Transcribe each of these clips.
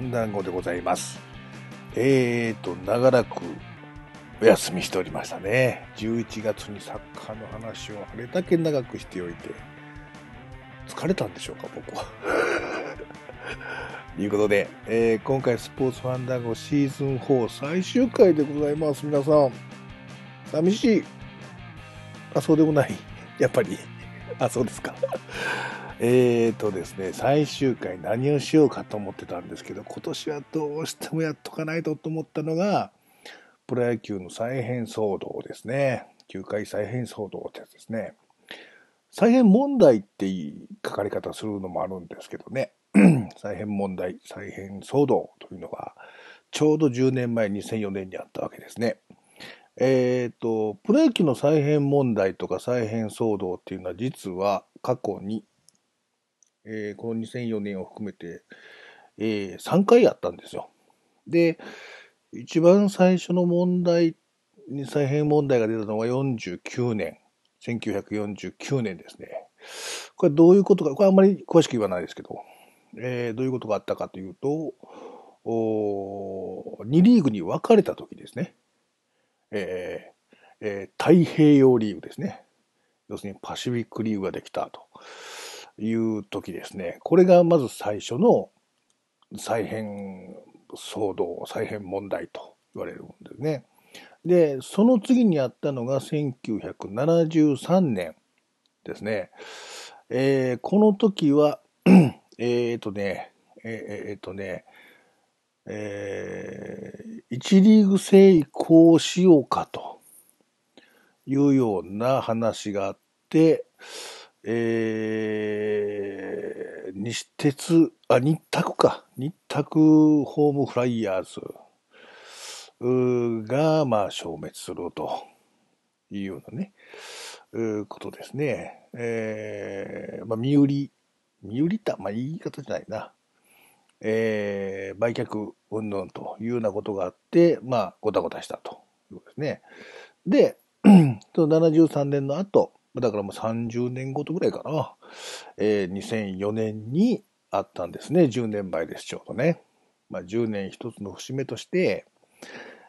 ポーツファンダンゴでございます。えーと、長らくお休みしておりましたね。11月にサッカーの話をあれだけ長くしておいて、疲れたんでしょうか、僕は。ということで、えー今回スポーツファンダンゴシーズン4最終回でございます。皆さん、寂しい。あ、そうでもない。やっぱり。あ、そうですか。えーとですね、最終回何をしようかと思ってたんですけど、今年はどうしてもやっとかないとと思ったのが、プロ野球の再編騒動ですね。球界再編騒動ってやつですね。再編問題っていい書かれ方するのもあるんですけどね。再編問題、再編騒動というのが、ちょうど10年前、2004年にあったわけですね。えっ、と、プロ野球の再編問題とか再編騒動っていうのは実は過去に、えーこの2004年を含めて、え3回あったんですよ。で、一番最初の問題に再編問題が出たのが49年、1949年ですね。これどういうことか、これあんまり詳しく言わないですけど、えーどういうことがあったかというと、お2リーグに分かれた時ですね。えーえー太平洋リーグですね。要するにパシフィックリーグができたという時ですね。これがまず最初の再編騒動、再編問題と言われるものですね。で、その次にあったのが1973年ですね。えーこの時は、えっとね、えーっとね、えー一リーグ制移行しようかというような話があって、えー西鉄、あ、日卓か。日卓ホームフライヤーズが、まあ、消滅するというようなね、うことですね。えーまあ、身売り、身売りた、まあ、言い方じゃないな。えー売却云々というようなことがあって、まあ、ごたごたしたということですね。で、その73年の後、だからもう30年ごとぐらいかな、えー2004年にあったんですね。10年前です、ちょうどね。まあ、10年一つの節目として、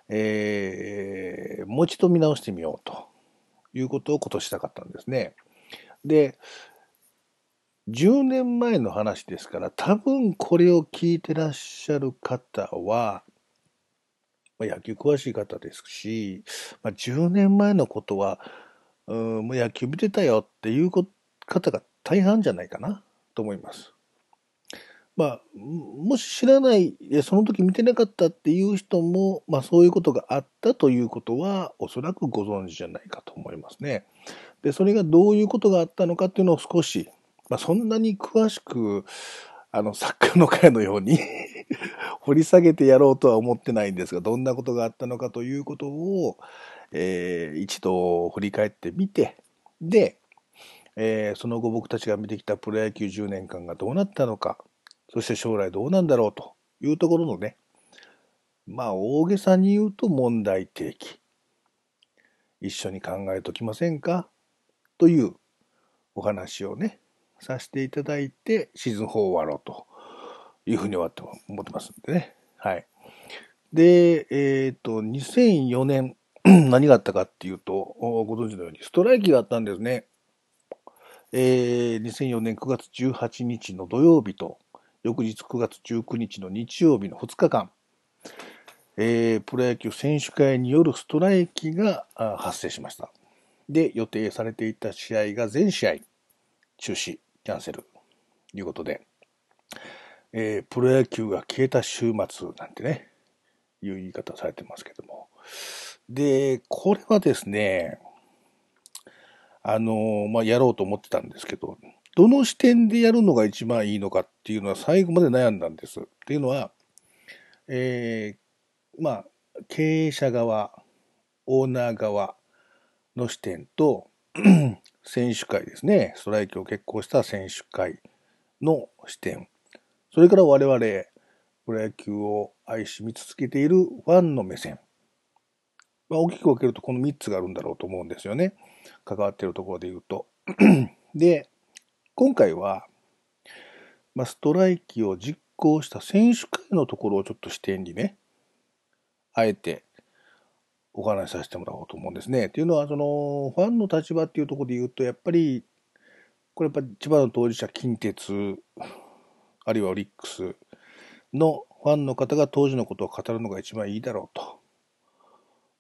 えーもう一度見直してみようということを今年したかったんですね。で、10年前の話ですから、多分これを聞いてらっしゃる方は、まあ、野球詳しい方ですし、まあ、10年前のことは、うん、もう野球見てたよっていう方が大半じゃないかなと思います。まあ、もし知らない、その時見てなかったっていう人も、まあそういうことがあったということは、おそらくご存知じゃないかと思いますね。で、それがどういうことがあったのかっていうのを少し、まあそんなに詳しく、あの、サッカーの会のように 掘り下げてやろうとは思ってないんですが、どんなことがあったのかということを、えー一度振り返ってみて、で、えーその後僕たちが見てきたプロ野球10年間がどうなったのか、そして将来どうなんだろうというところのね、まあ大げさに言うと問題提起。一緒に考えときませんか？というお話をね、させていただいてシーズン4終わろうというふうに終わって思ってますんでね。はい。で、えっ、と、2004年何があったかっていうと、ご存知のようにストライキがあったんですね。えー2004年9月18日の土曜日と、翌日9月19日の日曜日の2日間、えープロ野球選手会によるストライキが発生しました。で、予定されていた試合が全試合中止、キャンセル、ということで、えープロ野球が消えた週末なんてね、いう言い方されてますけども。で、これはですね、あの、まあ、やろうと思ってたんですけど、どの視点でやるのが一番いいのかっていうのは最後まで悩んだんです。っていうのは、えーまあ、経営者側、オーナー側の視点と、選手会ですね、ストライキを決行した選手会の視点、それから我々、プロ野球を愛し見続けているファンの目線。まあ、大きく分けるとこの3つがあるんだろうと思うんですよね。関わってるところで言うと。で、今回は、まあ、ストライキを実行した選手会のところをちょっと視点にね、あえてお話しさせてもらおうと思うんですね。っていうのは、その、ファンの立場っていうところで言うと、やっぱり、これやっぱ千葉の当事者、近鉄、あるいはオリックスのファンの方が当時のことを語るのが一番いいだろうと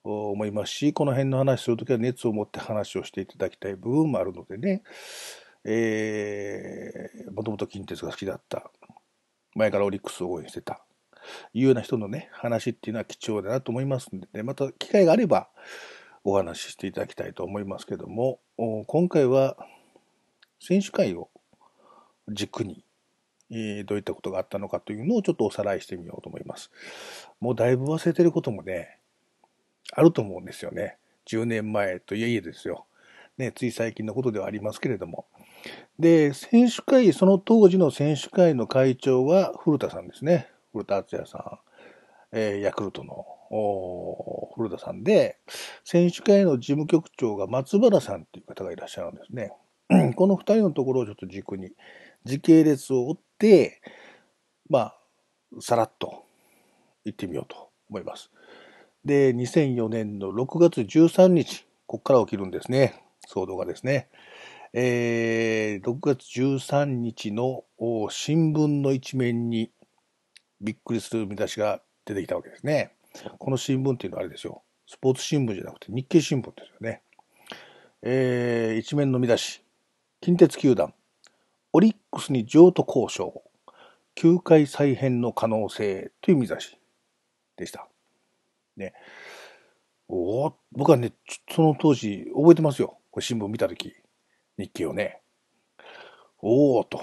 思いますし、この辺の話するときは熱を持って話をしていただきたい部分もあるのでね、えー、もともと近鉄が好きだった、前からオリックスを応援してた、いうような人のね、話っていうのは貴重だなと思いますので、ね、また機会があればお話ししていただきたいと思いますけども、今回は選手会を軸に、どういったことがあったのかというのをちょっとおさらいしてみようと思います。もうだいぶ忘れてることもね、あると思うんですよね。10年前といえいえですよ。ね、つい最近のことではありますけれども。で、選手会、その当時の選手会の会長は古田さんですね。古田敦也さん、えー、ヤクルトの古田さんで、選手会の事務局長が松原さんっていう方がいらっしゃるんですね。この二人のところをちょっと軸に、時系列を追って、まあ、さらっと行ってみようと思います。で、2004年の6月13日、ここから起きるんですね。騒動がですね。えー、6月13日の新聞の一面にびっくりする見出しが出てきたわけですね。この新聞っていうのはあれですよ。スポーツ新聞じゃなくて日経新聞ですよね。えー、一面の見出し。近鉄球団。オリックスに譲渡交渉。球界再編の可能性という見出しでした。ね。お僕はね、その当時覚えてますよ。これ新聞見たとき。日記をね。おおと。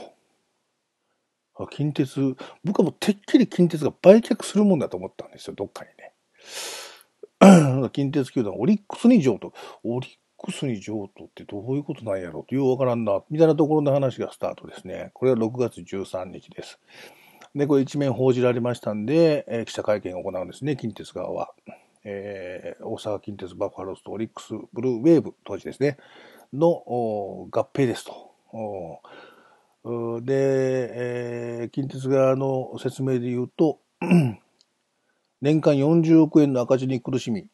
近鉄、僕はもうてっきり近鉄が売却するもんだと思ったんですよ、どっかにね。近鉄球団、オリックスに譲渡。オリックスに譲渡ってどういうことなんやろうとようわからんな、みたいなところの話がスタートですね。これは6月13日です。で、これ一面報じられましたんで、えー、記者会見を行うんですね、近鉄側は。えー、大阪近鉄バファローズとオリックスブルーウェーブ、当時ですね。の合併ですと。で、えー、近鉄側の説明で言うと、年間40億円の赤字に苦しみ、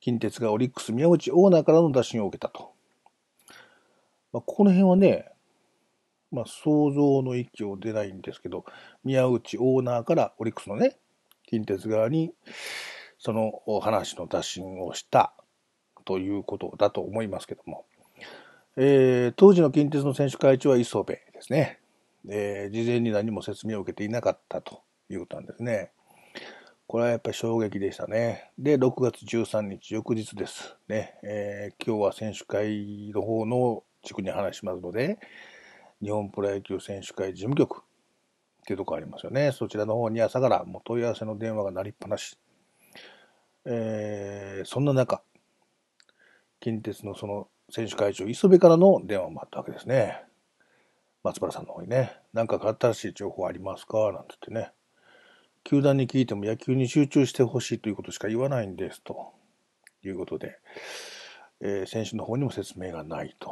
近鉄がオリックス宮内オーナーからの打診を受けたと。まあ、この辺はね、まあ、想像の域を出ないんですけど、宮内オーナーからオリックスのね、近鉄側に、その話の打診をしたということだと思いますけども。えー、当時の近鉄の選手会長は磯部ですね。えー、事前に何も説明を受けていなかったということなんですね。これはやっぱり衝撃でしたね。で、6月13日、翌日です。ね。えー、今日は選手会の方の地区に話しますので、日本プロ野球選手会事務局っていうとこありますよね。そちらの方に朝からもう問い合わせの電話が鳴りっぱなし。えー、そんな中、近鉄のその選手会長、磯部からの電話もあったわけですね。松原さんの方にね、なんか新しい情報ありますか？なんて言ってね。球団に聞いても野球に集中してほしいということしか言わないんですということで、えー、選手の方にも説明がないと。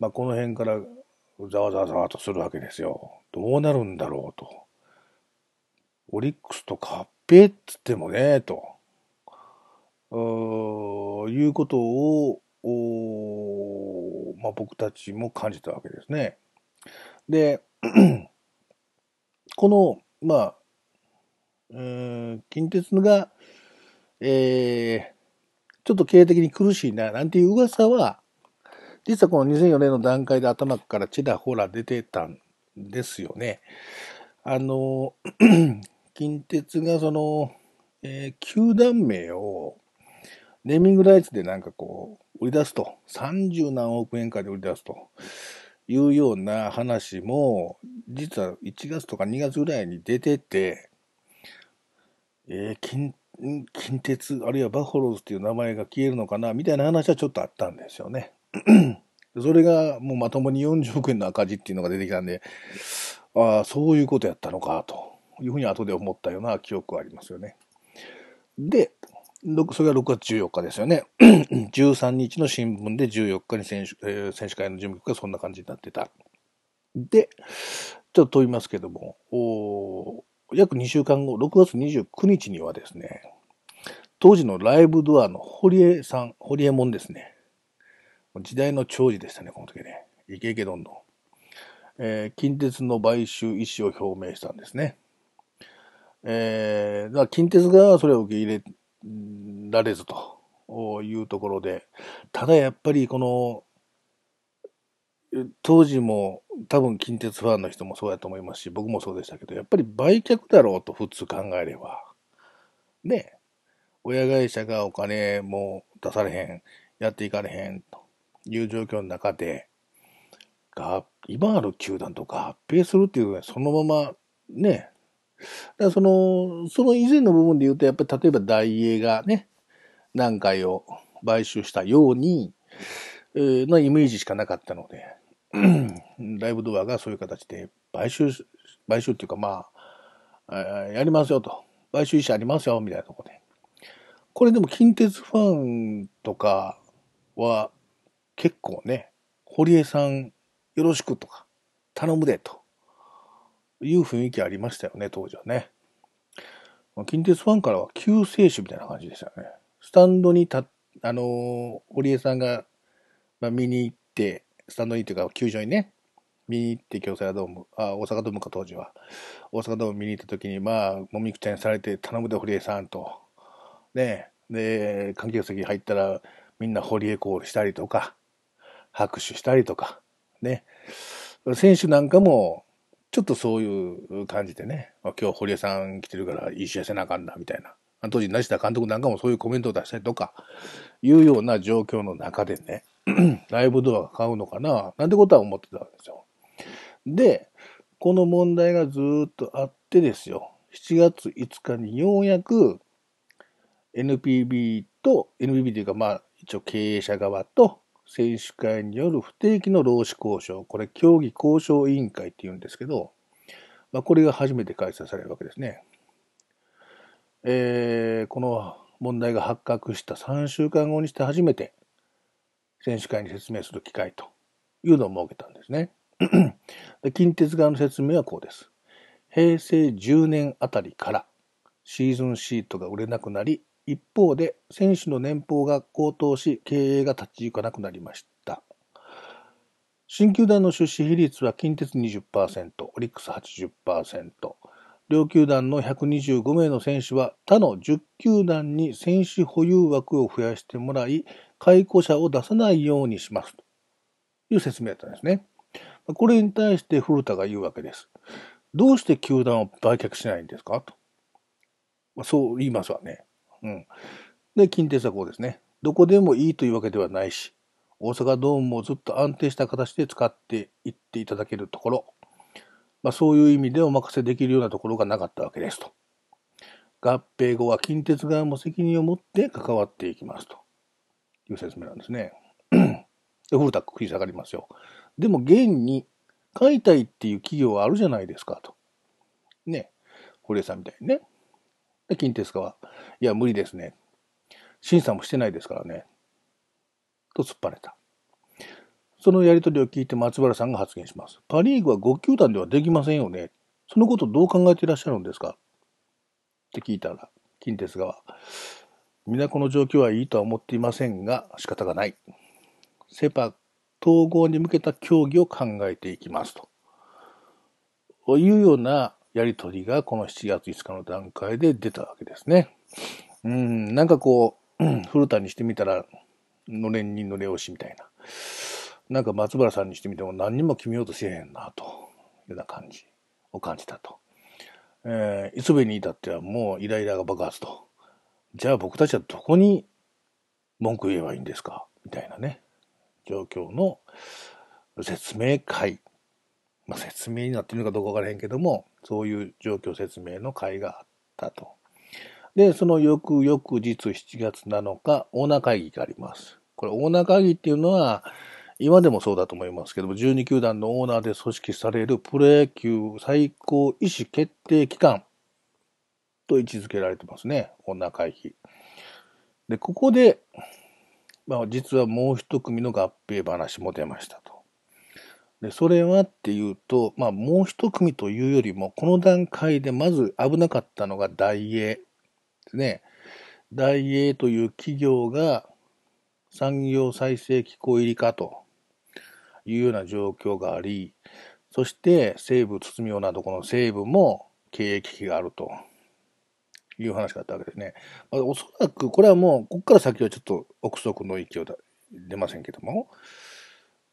まあ、この辺からざわざわざわとするわけですよ。どうなるんだろうと。オリックスと合併っつってもね、と。いうことを、まあ、僕たちも感じたわけですね。で、この、まあ、うん、近鉄が、えー、ちょっと経営的に苦しいな、なんていう噂は、実はこの2004年の段階で頭からちらほら出てたんですよね。あの、近鉄がその、えー、球団名をネーミングライツでなんかこう、売り出すと、30何億円かで売り出すというような話も、実は1月とか2月ぐらいに出てて、えー、近、近鉄、あるいはバファローズっていう名前が消えるのかな、みたいな話はちょっとあったんですよね。それがもうまともに40億円の赤字っていうのが出てきたんで、ああ、そういうことやったのか、というふうに後で思ったような記憶はありますよね。で、それが6月14日ですよね。13日の新聞で14日に選手,、えー、選手会の事務局がそんな感じになってた。で、ちょっと飛びますけども、お約2週間後、6月29日にはですね、当時のライブドアの堀江さん、堀江門ですね。時代の長寿でしたね、この時ね。イケイケどんどん。えー、近鉄の買収意思を表明したんですね。えー、だから近鉄側はそれを受け入れられずというところで、ただやっぱりこの、当時も多分近鉄ファンの人もそうやと思いますし、僕もそうでしたけど、やっぱり売却だろうと普通考えれば。ね親会社がお金も出されへん、やっていかれへんという状況の中で、が今ある球団と合併するっていうのはそのままね、だその、その以前の部分で言うと、やっぱり例えば大英がね、何回を買収したように、えー、なイメージしかなかったので、ライブドアがそういう形で買収、買収っていうかまあ、やりますよと。買収意思ありますよ、みたいなとこで。これでも近鉄ファンとかは結構ね、堀江さんよろしくとか、頼むでという雰囲気ありましたよね、当時はね。近鉄ファンからは救世主みたいな感じでしたよね。スタンドにた、あのー、堀江さんが、まあ、見に行って、スタンドにっていうか、球場にね、見に行って、京セラドーム、あ、大阪ドームか当時は。大阪ドーム見に行った時に、まあ、もみくちゃにされて、頼むで堀江さんと。ね、で、観客席入ったら、みんな堀江コールしたりとか、拍手したりとか、ね。選手なんかも、ちょっとそういう感じでね、今日堀江さん来てるからいい試合せなあかんな、みたいな。当時、梨田監督なんかもそういうコメントを出したりとか、いうような状況の中でね、ライブドアが買うのかな、なんてことは思ってたんですよ。で、この問題がずっとあってですよ、7月5日にようやく NPB と、NPB というかまあ一応経営者側と選手会による不定期の労使交渉、これ協議交渉委員会って言うんですけど、まあ、これが初めて開催されるわけですね。えー、この問題が発覚した3週間後にして初めて選手会に説明する機会というのを設けたんですね。で近鉄側の説明はこうです。平成10年あたりからシーズンシートが売れなくなり、一方で選手の年俸が高騰し、経営が立ち行かなくなりました。新球団の出資比率は近鉄20%、オリックス80%、両球団の125名の選手は他の10球団に選手保有枠を増やしてもらい、解雇者を出さないようにしますという説明だったんですね。これに対して古田が言うわけです。どうして球団を売却しないんですか？と。まあ、そう言いますわね。うん。で、近鉄はこうですね。どこでもいいというわけではないし、大阪ドームもずっと安定した形で使っていっていただけるところ、まあ、そういう意味でお任せできるようなところがなかったわけですと。合併後は近鉄側も責任を持って関わっていきますという説明なんですね。で、古田食い下がりますよ。でも現に買いたいっていう企業はあるじゃないですかと。ね。堀江さんみたいにね。で、近鉄側。いや、無理ですね。審査もしてないですからね。と突っぱねた。そのやりとりを聞いて松原さんが発言します。パリーグは5球団ではできませんよね。そのことどう考えていらっしゃるんですか？って聞いたら、近鉄側。皆この状況はいいとは思っていませんが、仕方がない。セパ統合に向けた協議を考えていきますと。というようなやりとりがこの7月5日の段階で出たわけですね。うん、なんかこう、古田にしてみたら、のれんにのれ押しみたいな。なんか松原さんにしてみても何にも決めようとせえへんな、というような感じを感じたと。えー、磯部に至ってはもうイライラが爆発と。じゃあ僕たちはどこに文句言えばいいんですか？みたいなね、状況の説明会。まあ、説明になってるのかどうかわからへんけども、そういう状況説明の会があったと。で、その翌々日7月7日、オーナー会議があります。これ、オーナー会議っていうのは、今でもそうだと思いますけども、12球団のオーナーで組織されるプロ野球最高意思決定機関と位置づけられてますね、オーナー会議。で、ここで、まあ、実はもう一組の合併話も出ましたと。で、それはっていうと、まあ、もう一組というよりも、この段階でまず危なかったのが大英ですね。大英という企業が産業再生機構入りかというような状況があり、そして西武包みようなどこの西武も経営危機があるという話があったわけですね。まあ、おそらくこれはもう、ここから先はちょっと憶測の域を出ませんけども、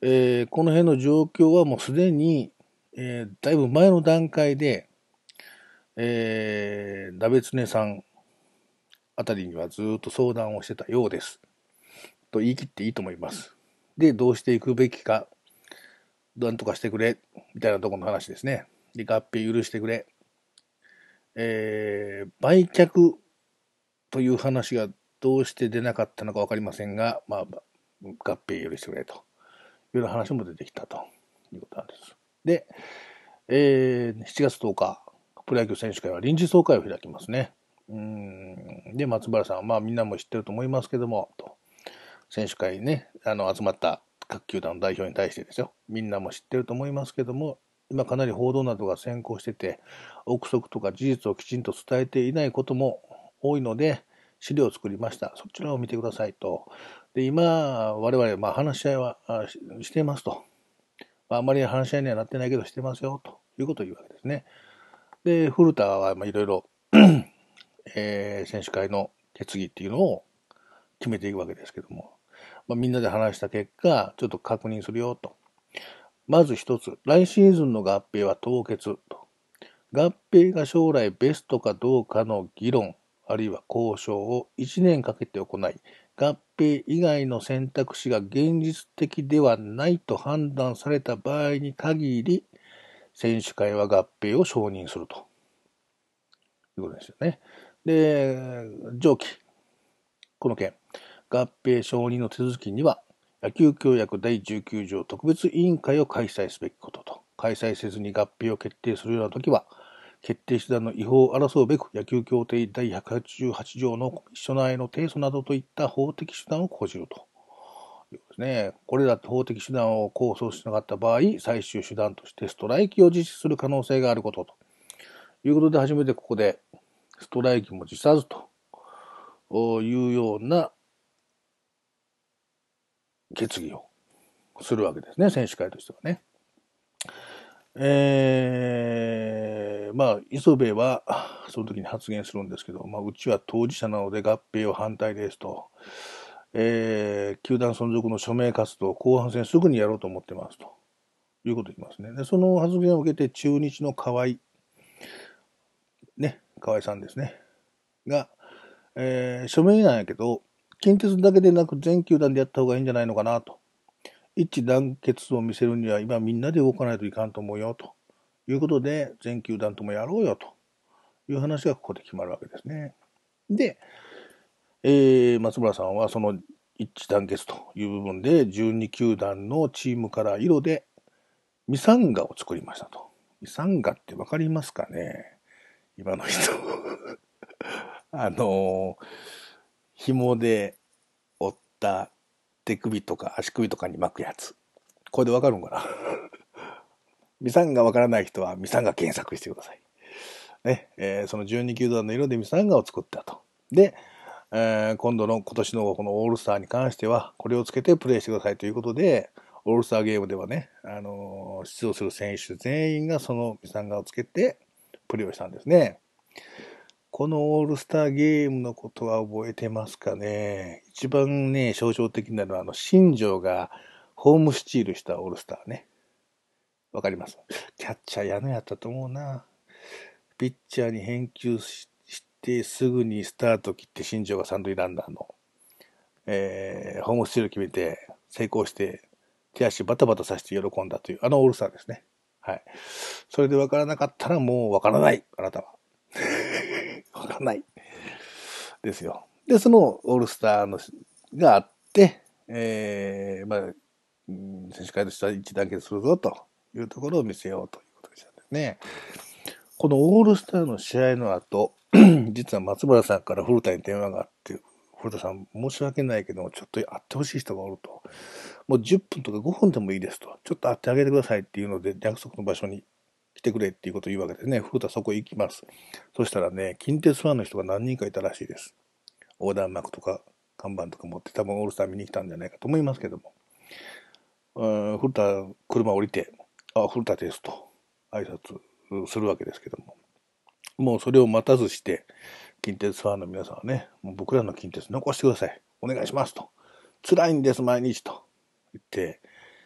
えー、この辺の状況はもうすでに、えー、だいぶ前の段階で、えー、ダベツネさんあたりにはずっと相談をしてたようです。と言い切っていいと思います。で、どうしていくべきか、なんとかしてくれ、みたいなところの話ですね。で、合併許してくれ。えー、売却という話がどうして出なかったのかわかりませんが、まあ、合併許してくれと。いう話も出てきたということなんです。で、えー、7月10日、プロ野球選手会は臨時総会を開きますね。うんで、松原さん、まあみんなも知ってると思いますけども、と選手会にね、あの集まった各球団の代表に対してですよ、みんなも知ってると思いますけども、今かなり報道などが先行してて、憶測とか事実をきちんと伝えていないことも多いので、資料を作りました。そちらを見てくださいと。で、今、我々、まあ、話し合いはしていますと。あ、あまり話し合いにはなってないけど、してますよ、ということを言うわけですね。で、古田は、まあ、いろいろ えー、選手会の決議っていうのを決めていくわけですけども、まあ、みんなで話した結果、ちょっと確認するよ、と。まず一つ、来シーズンの合併は凍結と。合併が将来ベストかどうかの議論、あるいは交渉を1年かけて行い、合併以外の選択肢が現実的ではないと判断された場合に限り、選手会は合併を承認すると。いうことですよね。で、上記、この件、合併承認の手続きには、野球協約第19条特別委員会を開催すべきことと、開催せずに合併を決定するようなときは、決定手段の違法を争うべく野球協定第188条の一緒内の提訴などといった法的手段を講じると。いうですね。これら法的手段を構想しなかった場合、最終手段としてストライキを実施する可能性があることと。いうことで初めてここでストライキも辞さずというような決議をするわけですね、選手会としてはね。えー、まあ、磯部は、その時に発言するんですけど、まあ、うちは当事者なので合併を反対ですと。えー、球団存続の署名活動、後半戦すぐにやろうと思ってますと。いうことを言いますね。で、その発言を受けて、中日の河合、ね、河合さんですね。が、えー、署名なんやけど、近鉄だけでなく全球団でやった方がいいんじゃないのかなと。一致団結を見せるには今みんなで動かないといかんと思うよということで全球団ともやろうよという話がここで決まるわけですね。で、えー、松村さんはその一致団結という部分で12球団のチームから色でミサンガを作りましたと。ミサンガってわかりますかね？今の人 あのー、紐で折った手首とか足首とかに巻くやつ。これでわかるんかな？ミサンがわからない人はミサンガ検索してください。ね、えー、その12球団の色でミサンガを作ったと。で、えー、今度の今年のこのオールスターに関しては、これをつけてプレイしてくださいということで、オールスターゲームではね、あのー、出場する選手全員がそのミサンガをつけてプレイをしたんですね。このオールスターゲームのことは覚えてますかね？一番ね、象徴的なのは、あの、新庄がホームスチールしたオールスターね。わかりますキャッチャーやのやったと思うな。ピッチャーに返球してすぐにスタート切って新庄が三塁ランナーの、えー、ホームスチール決めて成功して手足バタバタさせて喜んだという、あのオールスターですね。はい。それでわからなかったらもうわからない、あなたは。わかんない。ですよ。で、そのオールスターのがあって、えー、まあ、選手会としては一致団結するぞというところを見せようということでしたね。このオールスターの試合の後、実は松原さんから古田に電話があって、古田さん申し訳ないけど、ちょっと会ってほしい人がおると。もう10分とか5分でもいいですと。ちょっと会ってあげてくださいっていうので、約束の場所に来てくれっていうことを言うわけですね。古田そこ行きます。そしたらね、近鉄ファンの人が何人かいたらしいです。横断幕とか看板とか持って多分オールスター見に来たんじゃないかと思いますけども。うん、古田、車降りて、あ、古田ですと挨拶するわけですけども。もうそれを待たずして、近鉄ファンの皆さんはね、もう僕らの近鉄残してください。お願いしますと。辛いんです、毎日と。言って、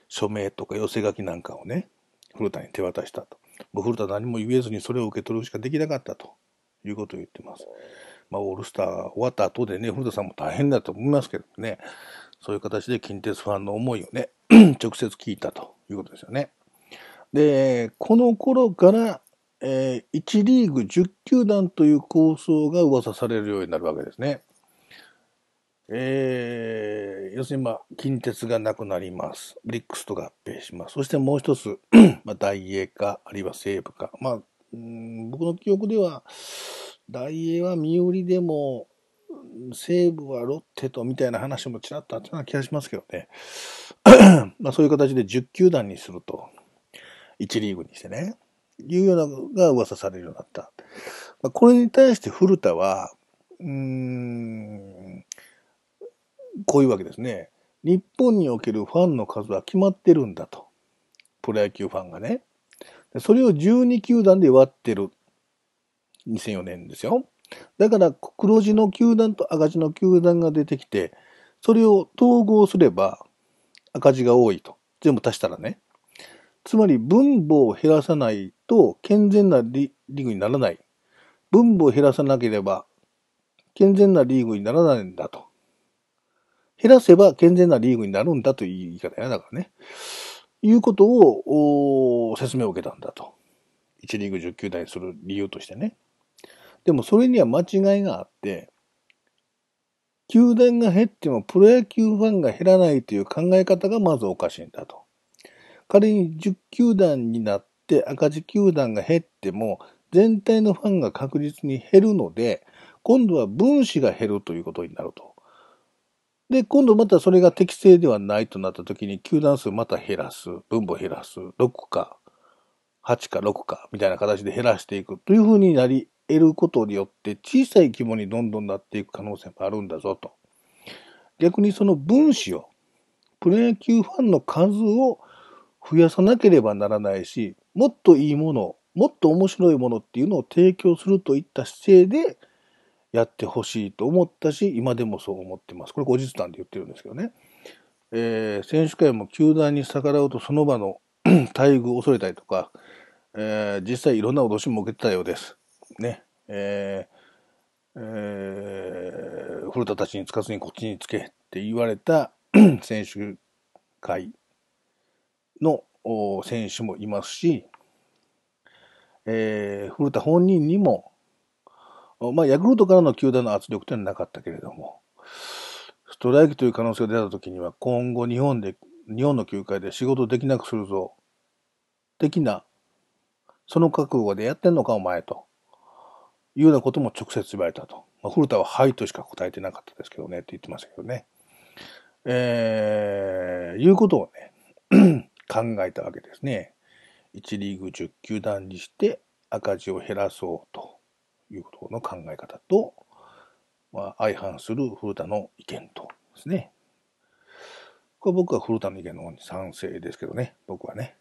署名とか寄せ書きなんかをね、古田に手渡したと。もう古田何も言えずにそれを受け取るしかできなかったということを言ってます。まあ、オールスター終わった後でね、古田さんも大変だと思いますけどね、そういう形で近鉄ファンの思いをね、直接聞いたということですよね。で、この頃から、えー、1リーグ10球団という構想が噂されるようになるわけですね。えー、要するに、まあ、近鉄がなくなります。ブリックスと合併します。そしてもう一つ、まあ、大英か、あるいは西武か。まあ、うん僕の記憶では、大英は身売りでも、西武はロッテとみたいな話もちらっとあったような気がしますけどね。まあそういう形で10球団にすると、1リーグにしてね、いうようなのが噂されるようになった。まあ、これに対して古田は、うーん、こういうわけですね。日本におけるファンの数は決まってるんだと。プロ野球ファンがね。それを12球団で割ってる。2004年ですよ。だから黒字の球団と赤字の球団が出てきて、それを統合すれば赤字が多いと。全部足したらね。つまり分母を減らさないと健全なリーグにならない。分母を減らさなければ健全なリーグにならないんだと。減らせば健全なリーグになるんだという言い方やだからね。いうことを説明を受けたんだと。1リーグ10球団にする理由としてね。でもそれには間違いがあって、球団が減ってもプロ野球ファンが減らないという考え方がまずおかしいんだと。仮に10球団になって赤字球団が減っても全体のファンが確実に減るので、今度は分子が減るということになると。で、今度またそれが適正ではないとなった時に、球団数また減らす、分母減らす、6か、8か6か、みたいな形で減らしていくというふうになり得ることによって、小さい規模にどんどんなっていく可能性もあるんだぞと。逆にその分子を、プロ野球ファンの数を増やさなければならないし、もっといいもの、もっと面白いものっていうのを提供するといった姿勢でやってほしいと思ったし、今でもそう思ってます。これ後日談で言ってるんですけどね。えー、選手会も球団に逆らうとその場の 待遇を恐れたりとか、えー、実際いろんな脅しも受けてたようです。ね。えーえー、古田たちにつかずにこっちにつけって言われた 選手会の選手もいますし、えー、古田本人にも、まあ、ヤクルトからの球団の圧力というのはなかったけれども、ストライキという可能性が出たときには、今後日本で、日本の球界で仕事できなくするぞ、的な、その覚悟でやってんのかお前と、いうようなことも直接言われたと。まあ、古田ははいとしか答えてなかったですけどね、って言ってましたけどね。えー、いうことをね、考えたわけですね。1リーグ10球団にして赤字を減らそうということの考え方と、まあ、相反する古田の意見とですね。これ僕は古田の意見の方に賛成ですけどね、僕はね。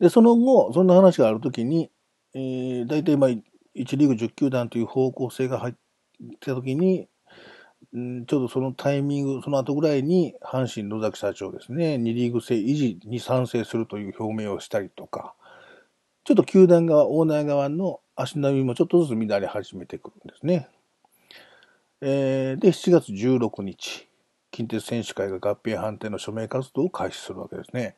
で、その後、そんな話があるときに、えー、大体まあ、1リーグ10球団という方向性が入ってたときに、んちょうどそのタイミング、その後ぐらいに、阪神野崎社長ですね、2リーグ制維持に賛成するという表明をしたりとか、ちょっと球団側、オーナー側の足並みもちょっとずつ乱れ始めてくるんですね。えー、で、7月16日、近鉄選手会が合併判定の署名活動を開始するわけですね。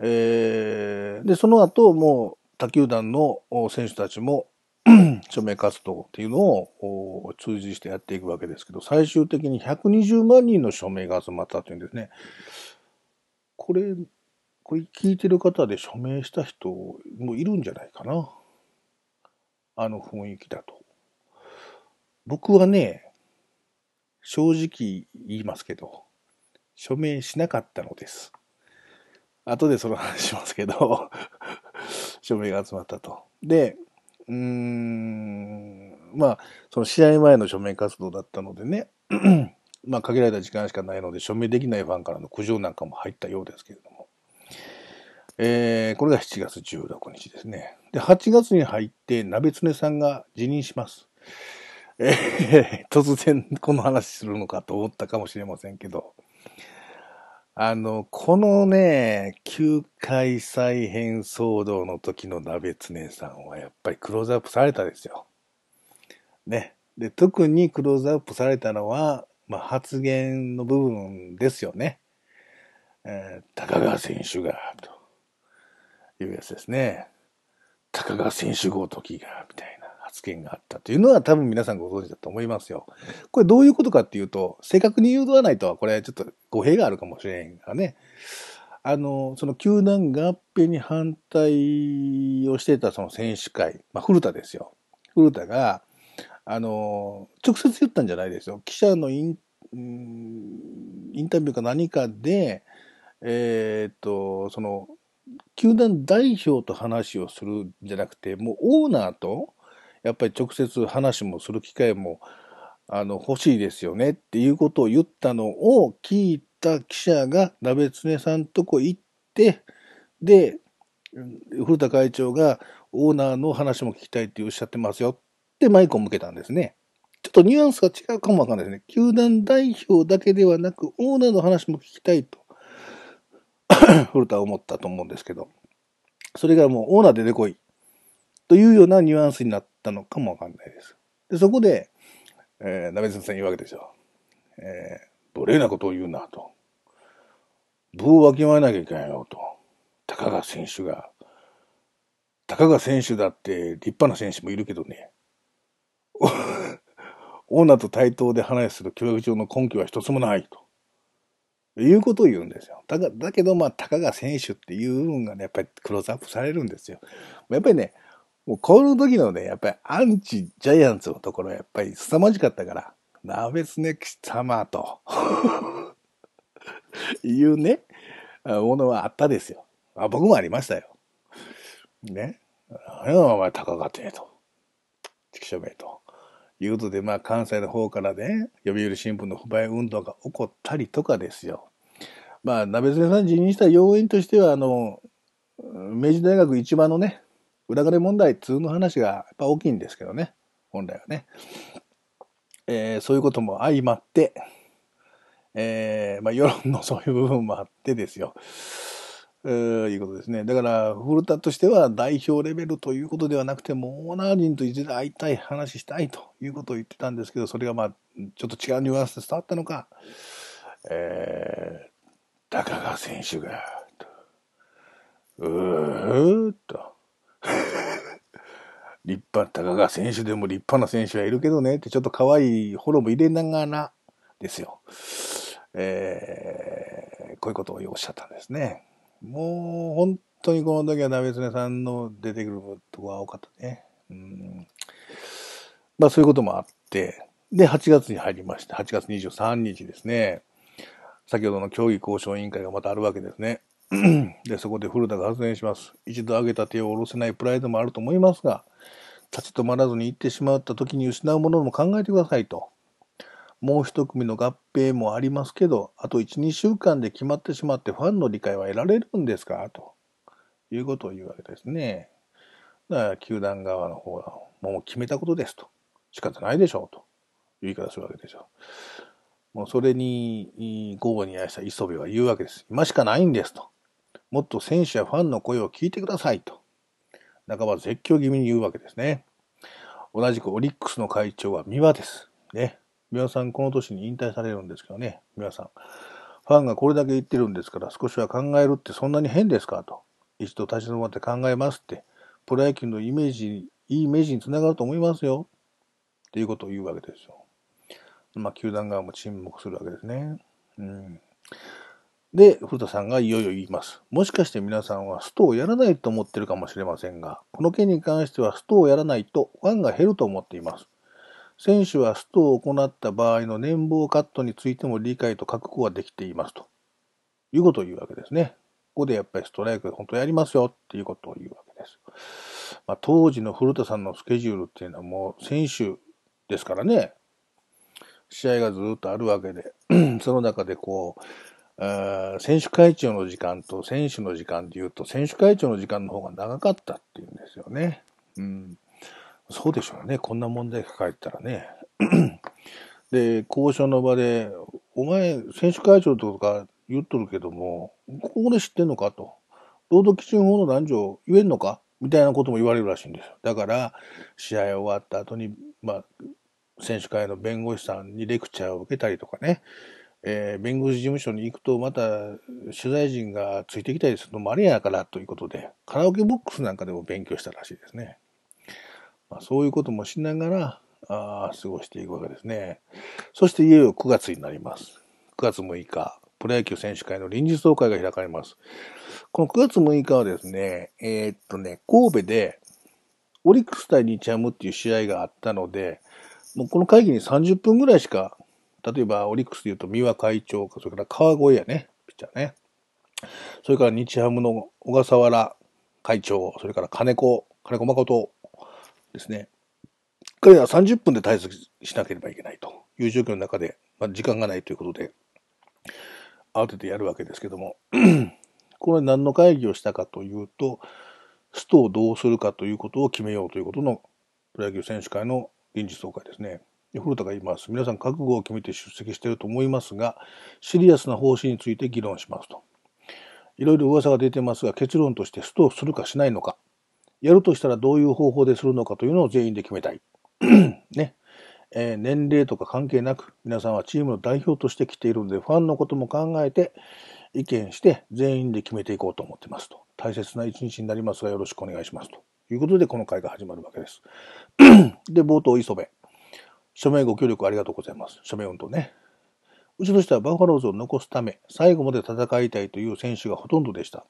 えー、で、その後、もう他球団の選手たちも 署名活動っていうのを通じしてやっていくわけですけど、最終的に120万人の署名が集まったというんですね。これ、これ聞いてる方で署名した人もいるんじゃないかな。あの雰囲気だと。僕はね、正直言いますけど、署名しなかったのです。後でその話しますけど 署名が集まったと。で、うーん、まあ、その試合前の署名活動だったのでね、まあ、限られた時間しかないので、署名できないファンからの苦情なんかも入ったようですけれども。えー、これが7月16日ですね。で、8月に入って、鍋常さんが辞任します。えー、突然この話するのかと思ったかもしれませんけど、あの、このね、球界再編騒動の時の鍋常さんはやっぱりクローズアップされたですよ。ね。で、特にクローズアップされたのは、まあ、発言の部分ですよね。えー、高川選手が、というやつですね。高川選手ごときが、みたいな。発言があったというのは多分皆さんご存知だと思いますよ。これどういうことかっていうと、正確に言うとはないとは、これちょっと語弊があるかもしれへんがね。あの、その球団合併に反対をしてたその選手会、まあ、古田ですよ。古田が、あの、直接言ったんじゃないですよ。記者のインインタビューか何かで、えー、っと、その、球団代表と話をするんじゃなくて、もうオーナーとやっぱり直接話もする機会もあの欲しいですよねっていうことを言ったのを聞いた記者が鍋常さんとこ行ってで古田会長がオーナーの話も聞きたいっておっしゃってますよってマイクを向けたんですね。ちょっとニュアンスが違うかもわかんないですね。球団代表だけではなくオーナーの話も聞きたいと 古田は思ったと思うんですけどそれがもうオーナー出てこいというようなニュアンスになったのかもわかんないです。で、そこで、えー、鍋先生言うわけですよ。えー、無礼なことを言うなと。部をわきまえなきゃいけないよと。たかが選手が。たかが選手だって立派な選手もいるけどね。オーナーと対等で話する教育上の根拠は一つもないと。いうことを言うんですよ。だだけど、まあ、たかが選手っていう部分がね、やっぱりクローズアップされるんですよ。やっぱりね、もうこの時のね、やっぱりアンチジャイアンツのところやっぱり凄まじかったから、鍋スネ貴様と いうね、ものはあったですよ。あ僕もありましたよ。ね。何やお前高かってと。畜生名と。いうことで、まあ関西の方からね、読売新聞の不買運動が起こったりとかですよ。まあ、鍋爪さん辞任した要因としては、あの、明治大学一番のね、裏金問題通の話がやっぱ大きいんですけどね、本来はね。えー、そういうことも相まって、えー、まあ世論のそういう部分もあってですよ。えー、いうことですね。だから、古田としては代表レベルということではなくて、もオーナー陣といずれ会いたい、話したいということを言ってたんですけど、それがまあ、ちょっと違うニュアンスで伝わったのか、えー、高川選手が、うーっと、立派、高川選手でも立派な選手はいるけどねってちょっと可愛いフォローも入れながらですよ。えー、こういうことをおっしゃったんですね。もう本当にこの時は鍋常さんの出てくるとこが多かったね。うん。まあそういうこともあって、で、8月に入りました。8月23日ですね。先ほどの競技交渉委員会がまたあるわけですね。で、そこで古田が発言します。一度上げた手を下ろせないプライドもあると思いますが、立ち止まらずに行ってしまった時に失うものも考えてくださいと。もう一組の合併もありますけど、あと1、2週間で決まってしまってファンの理解は得られるんですか？ということを言うわけですね。だから、球団側の方はもう決めたことですと。仕方ないでしょうという言い方するわけですよ。もうそれに、午後に愛した磯部は言うわけです。今しかないんですと。もっと選手やファンの声を聞いてくださいと。半ば絶叫気味に言うわけですね。同じくオリックスの会長は三輪です。ね。三輪さんこの年に引退されるんですけどね。三輪さん。ファンがこれだけ言ってるんですから少しは考えるってそんなに変ですかと。一度立ち止まって考えますって。プロ野球のイメージ、いいイメージにつながると思いますよ。っていうことを言うわけですよ。まあ、球団側も沈黙するわけですね。うん。で、古田さんがいよいよ言います。もしかして皆さんはストをやらないと思ってるかもしれませんが、この件に関してはストをやらないとファンが減ると思っています。選手はストを行った場合の年俸カットについても理解と覚悟ができていますということを言うわけですね。ここでやっぱりストライク本当やりますよっていうことを言うわけです。まあ、当時の古田さんのスケジュールっていうのはもう選手ですからね、試合がずっとあるわけで、その中でこう、選手会長の時間と選手の時間で言うと、選手会長の時間の方が長かったっていうんですよね。うん。そうでしょうね。こんな問題抱えたらね。で、交渉の場で、お前、選手会長とか言っとるけども、ここで知ってんのかと。労働基準法の男女言えんのか？みたいなことも言われるらしいんですよ。だから、試合終わった後に、まあ、選手会の弁護士さんにレクチャーを受けたりとかね、えー、弁護士事務所に行くとまた取材陣がついてきたりするのもあれやからということで、カラオケボックスなんかでも勉強したらしいですね。まあ、そういうこともしながら、あ過ごしていくわけですね。そしていよいよ9月になります。9月6日、プロ野球選手会の臨時総会が開かれます。この9月6日はですね、えー、っとね、神戸でオリックス対日ハムっていう試合があったので、もうこの会議に30分ぐらいしか、例えばオリックスで言うと三輪会長か、それから川越やね、ピッチャーね。それから日ハムの小笠原会長、それから金子、金子誠ですね。彼らは30分で対策しなければいけないという状況の中で、まあ、時間がないということで、慌ててやるわけですけども、これ何の会議をしたかというと、ストをどうするかということを決めようということのプロ野球選手会の臨時総会ですね。古田が言います。皆さん覚悟を決めて出席していると思いますが、シリアスな方針について議論しますと。いろいろ噂が出てますが、結論としてストをするかしないのか、やるとしたらどういう方法でするのかというのを全員で決めたい。ね。えー、年齢とか関係なく、皆さんはチームの代表として来ているので、ファンのことも考えて、意見して全員で決めていこうと思ってますと。大切な一日になりますがよろしくお願いしますということでこの会が始まるわけです。で、冒頭、磯部。署名ご協力ありがとうございます。署名運動ね。うちとしてはバファローズを残すため、最後まで戦いたいという選手がほとんどでした。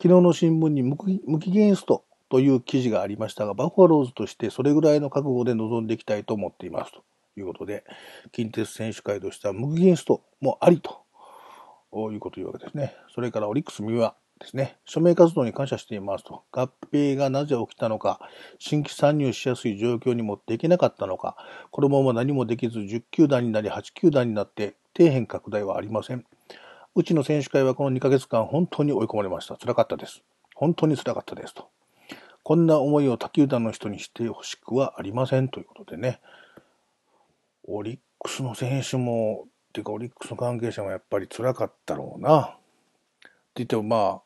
昨日の新聞に無期限ストという記事がありましたが、バファローズとしてそれぐらいの覚悟で臨んでいきたいと思っていますということで、近鉄選手会としては無期限ストもありということを言うわけですね。それからオリックス三輪ですね。署名活動に感謝していますと。合併がなぜ起きたのか、新規参入しやすい状況にもできなかったのか、このまま何もできず10球団になり8球団になって底辺拡大はありません。うちの選手会はこの2ヶ月間本当に追い込まれました。辛かったです。本当に辛かったですと。こんな思いを他球団の人にしてほしくはありませんということでね。オリックスの選手も、てかオリックスの関係者もやっぱり辛かったろうな。って言ってもまあ、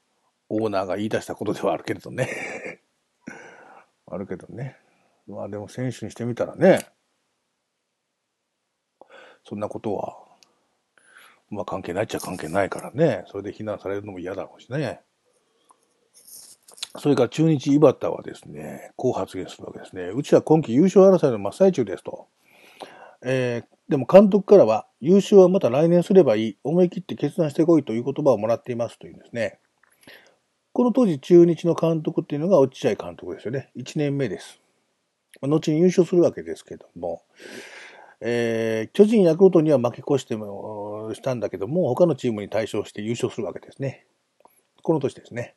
オーナーが言い出したことではあるけれどね あるけどね。まあでも選手にしてみたらね、そんなことは、まあ関係ないっちゃ関係ないからね、それで非難されるのも嫌だろうしね。それから中日井端はですね、こう発言するわけですね。うちは今季優勝争いの真っ最中ですと。えー、でも監督からは、優勝はまた来年すればいい、思い切って決断してこいという言葉をもらっていますというんですね。この当時中日の監督っていうのが落合監督ですよね。1年目です。後に優勝するわけですけども、えー、巨人ヤクルトには負け越してもしたんだけども、他のチームに対象して優勝するわけですね。この年ですね。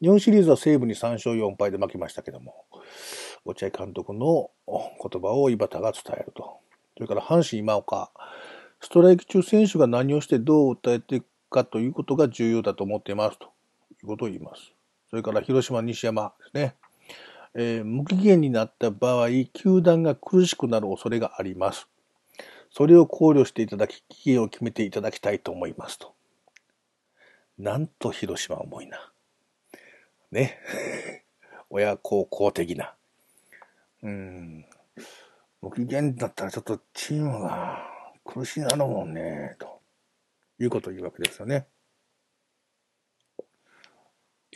日本シリーズは西武に3勝4敗で負けましたけども、落合監督の言葉を井端が伝えると。それから阪神今岡、ストライキ中選手が何をしてどう訴えていくかということが重要だと思っていますと。いうことを言います。それから広島、西山ですね。えー、無期限になった場合、球団が苦しくなる恐れがあります。それを考慮していただき、期限を決めていただきたいと思いますと。なんと広島重いな。ね。親孝行的な。うん。無期限だったらちょっとチームが苦しいなるもんね、ということを言うわけですよね。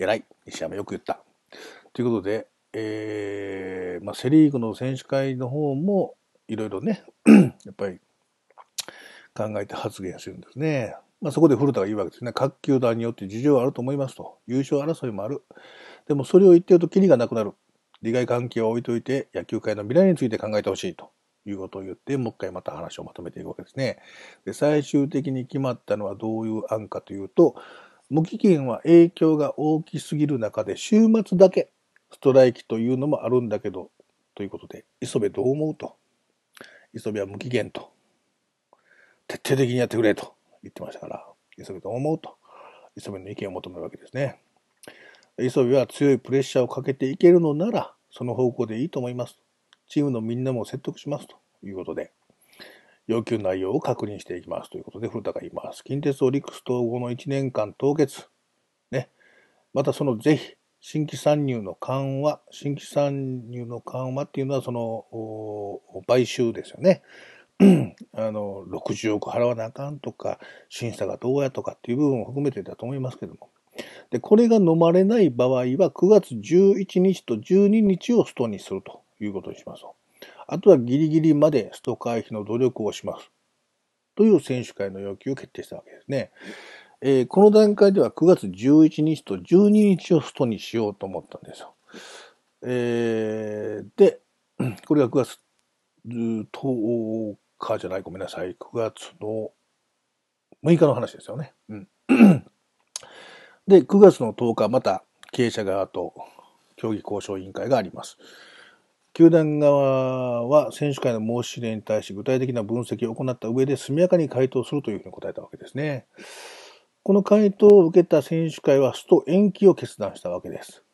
偉い。西山よく言った。ということで、えー、まあ、セリーグの選手会の方も、いろいろね、やっぱり考えて発言するんですね。まあ、そこで古田が言うわけですね。各球団によって事情はあると思いますと。優勝争いもある。でもそれを言ってるとキリがなくなる。利害関係を置いといて野球界の未来について考えてほしいということを言って、もう一回また話をまとめていくわけですね。で、最終的に決まったのはどういう案かというと、無期限は影響が大きすぎる中で、週末だけストライキというのもあるんだけど、ということで、磯部どう思うと？磯部は無期限と。徹底的にやってくれと言ってましたから、磯部どう思うと？磯部の意見を求めるわけですね。磯部は強いプレッシャーをかけていけるのなら、その方向でいいと思います。チームのみんなも説得しますということで、要求内容を確認していきますということで、古田が言います。近鉄オリックス統合の1年間凍結。ね。またそのぜひ、新規参入の緩和、新規参入の緩和っていうのはその、買収ですよね。あの、60億払わなあかんとか、審査がどうやとかっていう部分を含めてだと思いますけども。で、これが飲まれない場合は、9月11日と12日をストにするということにします。あとはギリギリまでスト回避の努力をします。という選手会の要求を決定したわけですね。えー、この段階では9月11日と12日をストにしようと思ったんですよ。えー、で、これが9月10日じゃない、ごめんなさい。9月の6日の話ですよね。うん、で、9月の10日、また経営者側と競技交渉委員会があります。球団側は選手会の申し入れに対し具体的な分析を行った上で速やかに回答するというふうに答えたわけですね。この回答を受けた選手会はスト延期を決断したわけです。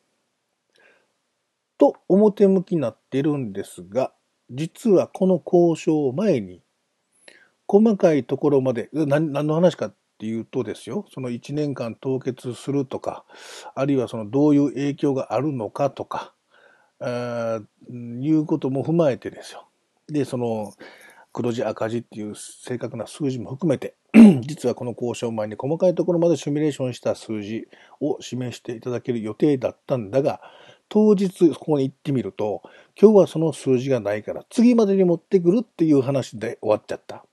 と表向きになっているんですが、実はこの交渉を前に細かいところまで何何の話かっていうとですよ、その1年間凍結するとか、あるいはそのどういう影響があるのかとか、あいうことも踏まえてですよ。で、その黒字赤字っていう正確な数字も含めて、実はこの交渉前に細かいところまでシミュレーションした数字を示していただける予定だったんだが、当日ここに行ってみると、今日はその数字がないから次までに持ってくるっていう話で終わっちゃった。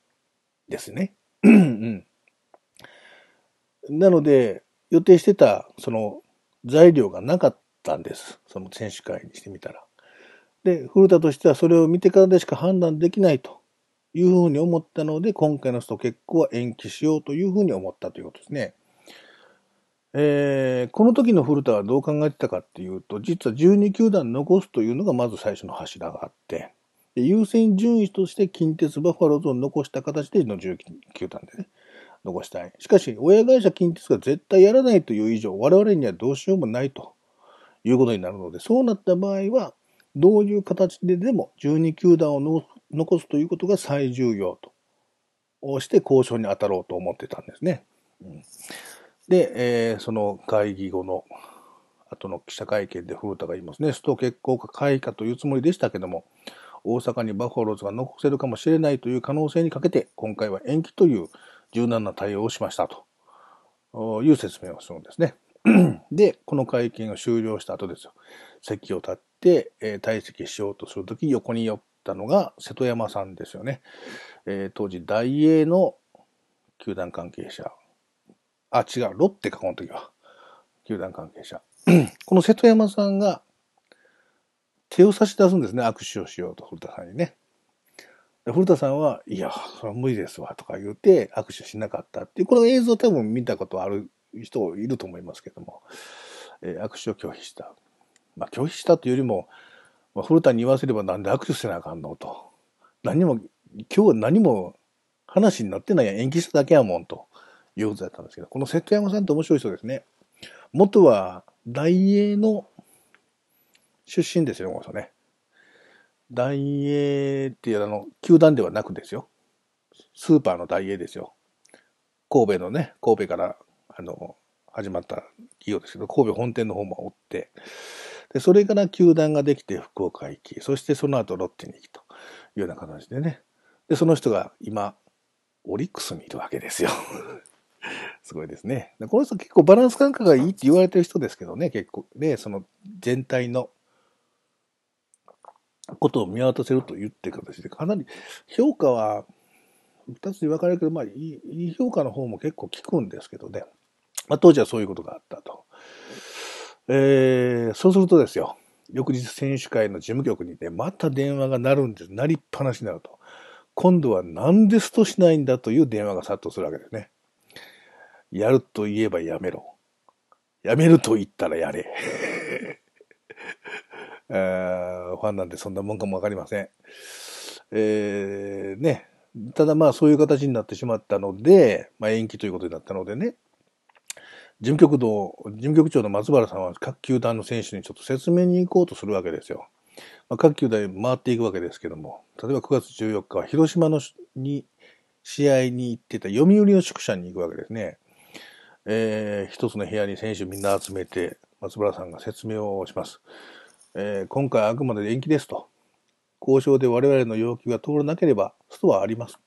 ですね。うん、なので、予定してたその材料がなかったんです。その選手会にしてみたら。で、古田としてはそれを見てからでしか判断できないというふうに思ったので、今回のスト決行は延期しようというふうに思ったということですね。えー、この時の古田はどう考えてたかっていうと、実は12球団残すというのがまず最初の柱があって、で優先順位として近鉄バファローズを残した形での19球団でね、残したい。しかし、親会社近鉄が絶対やらないという以上、我々にはどうしようもないということになるので、そうなった場合は、どういう形ででも12球団を残すということが最重要として交渉に当たろうと思ってたんですね。うん、で、えー、その会議後の後の記者会見で古田が言いますね、スト決行か会かというつもりでしたけども、大阪にバファローズが残せるかもしれないという可能性にかけて、今回は延期という柔軟な対応をしましたという説明をするんですね。で、この会見が終了した後ですよ。席を立って、えー、退席しようとするとき、横に寄ったのが瀬戸山さんですよね。えー、当時、大英の球団関係者。あ、違う、ロッテか、この時は。球団関係者。この瀬戸山さんが手を差し出すんですね、握手をしようと、古田さんにね。古田さんは、いや、それは無理ですわ、とか言って、握手しなかったっていう、この映像多分見たことある人いると思いますけども、えー、握手を拒否した。まあ、拒否したというよりも、まあ、古田に言わせればなんで握手せなあかんのと。何も、今日何も話になってないや延期しただけやもんということだったんですけど、この瀬戸山さんって面白い人ですね。元は大英の出身ですよ、この人ね。大英っていうあの、球団ではなくですよ。スーパーの大英ですよ。神戸のね、神戸からあの、始まった企業ですけど、神戸本店の方もおって、で、それから球団ができて福岡行き、そしてその後ロッテに行きというような形でね。で、その人が今、オリックスにいるわけですよ。すごいですね。この人結構バランス感覚がいいって言われてる人ですけどね、結構。で、その全体のことを見渡せると言ってる形で、かなり評価は二つに分かれるけど、まあ、いい評価の方も結構効くんですけどね。まあ、当時はそういうことがあったと。えー、そうするとですよ、翌日選手会の事務局にね、また電話が鳴るんです。鳴りっぱなしになると。今度はなんでストしないんだという電話が殺到するわけですね。やると言えばやめろ。やめると言ったらやれ。えー、ファンなんでそんなもんかもわかりません。えー、ね。ただまあそういう形になってしまったので、まあ延期ということになったのでね、事務局の、事務局長の松原さんは各球団の選手にちょっと説明に行こうとするわけですよ。まあ、各球団に回っていくわけですけども、例えば9月14日は広島のに試合に行ってた読売の宿舎に行くわけですね。えー、一つの部屋に選手みんな集めて、松原さんが説明をします。えー、今回あくまで延期ですと。交渉で我々の要求が通らなければ、ストはあります。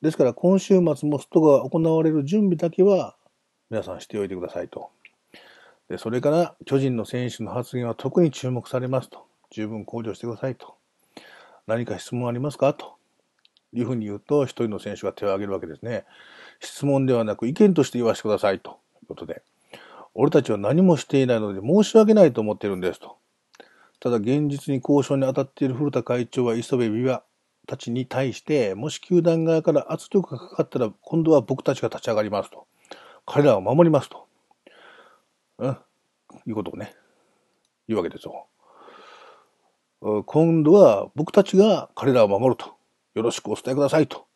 ですから今週末もストが行われる準備だけは皆さんしておいてくださいと。でそれから巨人の選手の発言は特に注目されますと。十分考慮してくださいと。何か質問ありますかというふうに言うと、一人の選手が手を挙げるわけですね。質問ではなく意見として言わせてくださいということで。俺たちは何もしていないので申し訳ないと思っているんですと。ただ現実に交渉に当たっている古田会長は磯部美和たちに対して、もし球団側から圧力がかかったら、今度は僕たちが立ち上がりますと。彼らを守りますと。うん。いうことをね、言うわけですよ。今度は僕たちが彼らを守ると。よろしくお伝えくださいと。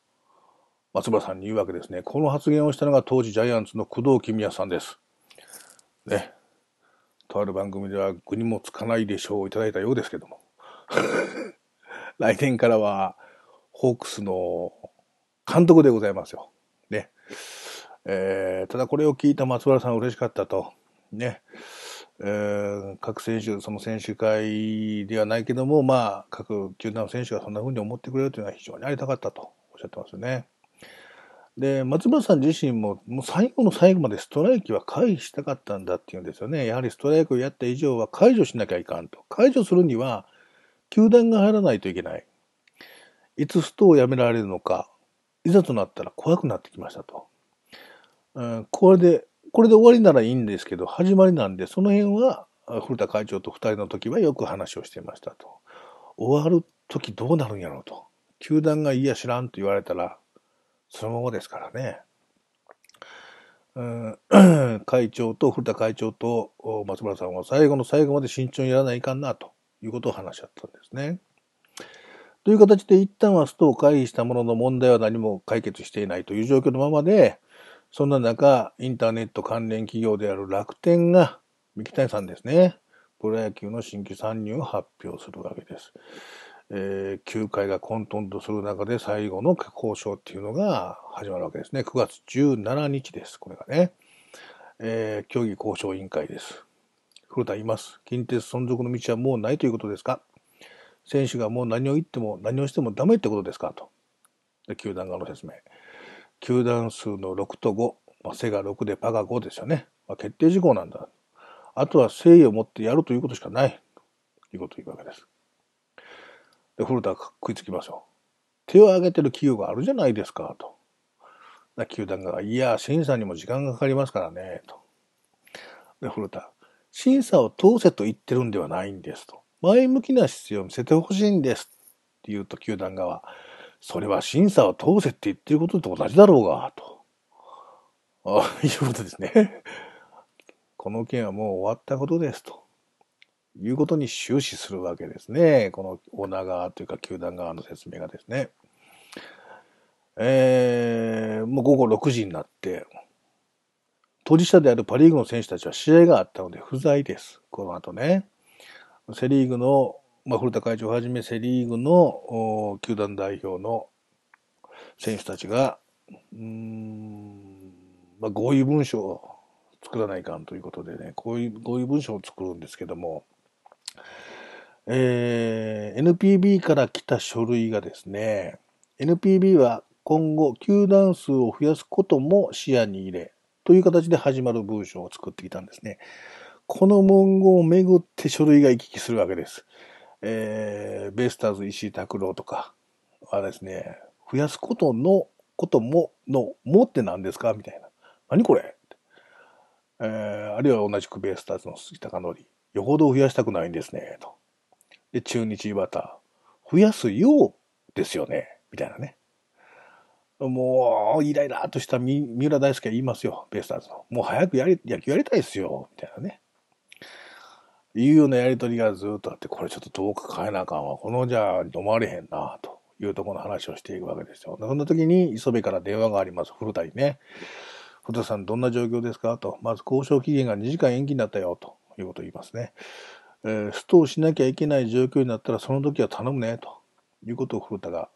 松原さんに言うわけですね。この発言をしたのが当時ジャイアンツの工藤公康さんです。ね。とある番組では具にもつかないでしょういただいたようですけども。来年からはホークスの監督でございますよ。ね。えー、ただこれを聞いた松原さん嬉しかったと。ね。えー、各選手、その選手会ではないけども、まあ、各球団の選手がそんな風に思ってくれるというのは非常にありたかったとおっしゃってますよね。で、松村さん自身も、もう最後の最後までストライキは回避したかったんだっていうんですよね。やはりストライキをやった以上は解除しなきゃいかんと。解除するには、球団が入らないといけない。いつストをやめられるのか、いざとなったら怖くなってきましたと。うん、これでこれで終わりならいいんですけど、始まりなんで、その辺は、古田会長と二人の時はよく話をしていましたと。終わる時どうなるんやろうと。球団がいや知らんと言われたら、そのままですからね。うん、会長と古田会長と松村さんは最後の最後まで慎重にやらないかんなということを話し合ったんですね。という形で一旦はストを回避したものの問題は何も解決していないという状況のままで、そんな中、インターネット関連企業である楽天が、三木谷さんですね、プロ野球の新規参入を発表するわけです。えー、球界が混沌とする中で最後の交渉っていうのが始まるわけですね。9月17日です。これがね。えー、競技交渉委員会です。古田います。近鉄存続の道はもうないということですか？選手がもう何を言っても何をしてもダメってことですか？と。で球団側の説明。球団数の6と5、まあ、背が6でパが5ですよね。まあ、決定事項なんだ。あとは誠意を持ってやるということしかない。ということを言うわけです。で、古田が食いつきますよ。手を挙げてる企業があるじゃないですか、と。球団が、いや、審査にも時間がかかりますからね、と。で、古田、審査を通せと言ってるんではないんです、と。前向きな姿勢を見せてほしいんです、って言うと、球団側、それは審査を通せって言ってることと同じだろうが、と。ああ、いうことですね。この件はもう終わったことです、と。いうことに終始するわけですね。このオーナー側というか球団側の説明がですね。えー、もう午後6時になって、当事者であるパリーグの選手たちは試合があったので不在です。この後ね。セリーグのまあ、古田会長をはじめセ・リーグの球団代表の選手たちが、うん、まあ、合意文書を作らないかんということでね、こういう合意文書を作るんですけども、えー、NPB から来た書類がですね、NPB は今後、球団数を増やすことも視野に入れ、という形で始まる文章を作ってきたんですね。この文言をめぐって書類が行き来するわけです。えー、ベイスターズ石井拓郎とかはですね、増やすことの、ことも、の、もって何ですか？みたいな。何これ？えー、あるいは同じくベイスターズの杉高則。よほど増やしたくないんですね、と。で、中日岩田、増やすようですよね、みたいなね。もう、イライラとした三浦大輔は言いますよ、ベイスターズの。もう早くやり、野球やりたいですよ、みたいなね。いうようなやりとりがずっとあって、これちょっと遠く変えなあかんわ。このじゃあ、止まれへんな、というところの話をしていくわけですよ。そんな時に、磯部から電話があります、古田にね。古田さん、どんな状況ですか？と。まず、交渉期限が2時間延期になったよ、ということを言いますね。えー、ストをしなきゃいけない状況になったら、その時は頼むね、ということを古田が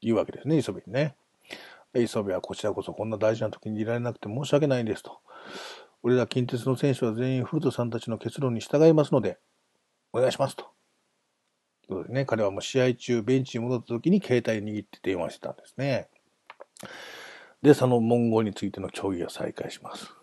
言うわけですね、磯部にね。磯部はこちらこそこんな大事な時にいられなくて申し訳ないですと。俺ら近鉄の選手は全員古田さんたちの結論に従いますので、お願いしますと。ということでね、彼はもう試合中、ベンチに戻った時に携帯握って電話してたんですね。で、その文言についての協議が再開します。